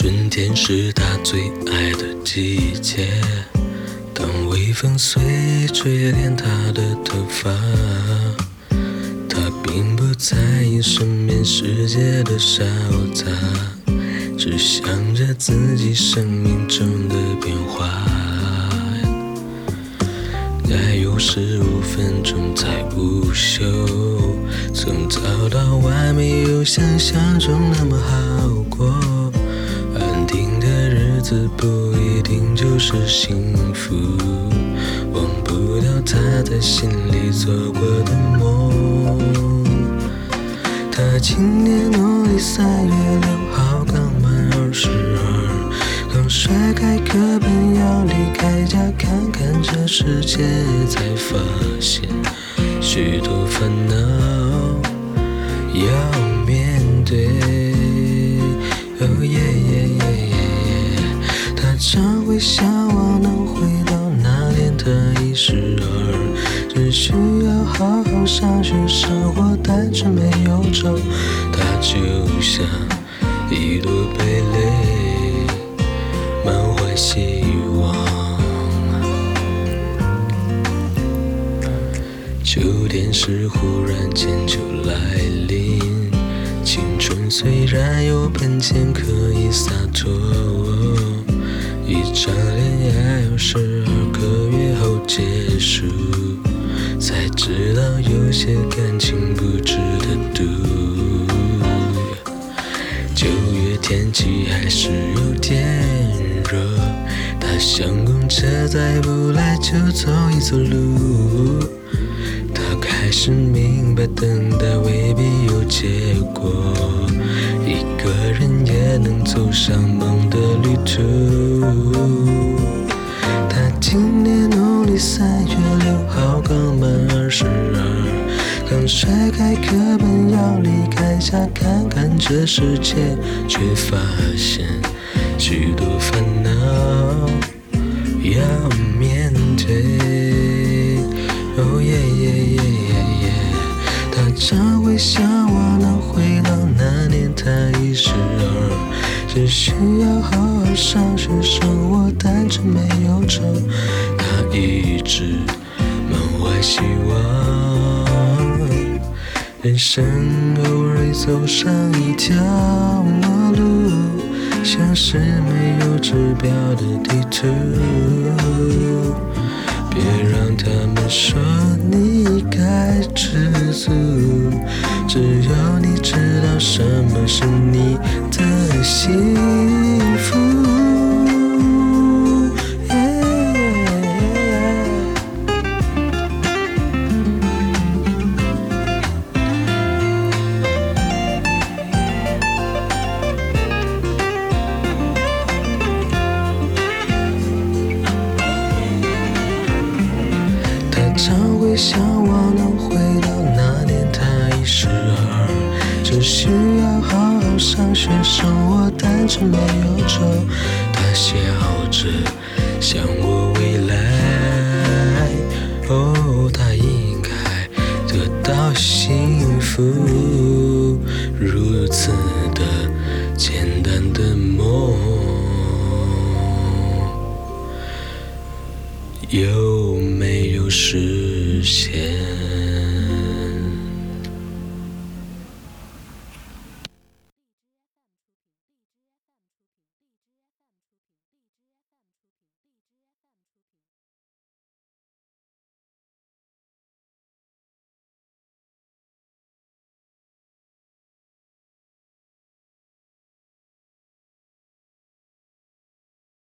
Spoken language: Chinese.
春天是他最爱的季节，当微风碎吹遍他的头发，他并不在意身边世界的嘈杂，只想着自己生命中的变化。该有十五分钟才午休，从早到晚没有想象中那么好过。安定的日子不一定就是幸福，忘不掉他在心里做过的梦。他今年农历三月六号刚满二十二，刚甩开课本要离开家看看这世界，才发现许多烦恼要面对。哦耶耶耶耶耶，他常会向往能回到那年的一十二，只需要好好上学，生活单纯没忧愁。他就像一朵蓓蕾，满怀希望。秋天是忽然间就来临，青春虽然有本钱可以洒脱，一场恋爱要十二个月后结束，才知道有些感情不值得赌。九月天气还是有点热，他想公车再不来就走一走路。他开始明白，等待未必有结果，一个人也能走上梦的旅途。他今年农历三月六号刚满二十二，刚甩开课本要离开家看看这世界，却发现许多烦恼要面对。哦耶耶耶耶耶，他常会向往能回到那年他一十二，只需要好好上学，生活单纯没忧愁。他一直满怀希望，人生偶尔走上一条陌路，像是没有指标的地图。别让他们说你该知足，只有你知道什么是幸福。他常会向往能回到那年他一十二，只需要好上学，生活单纯没忧愁。他笑着想我未来，哦，他应该得到幸福，如此的简单的梦。有没有实现？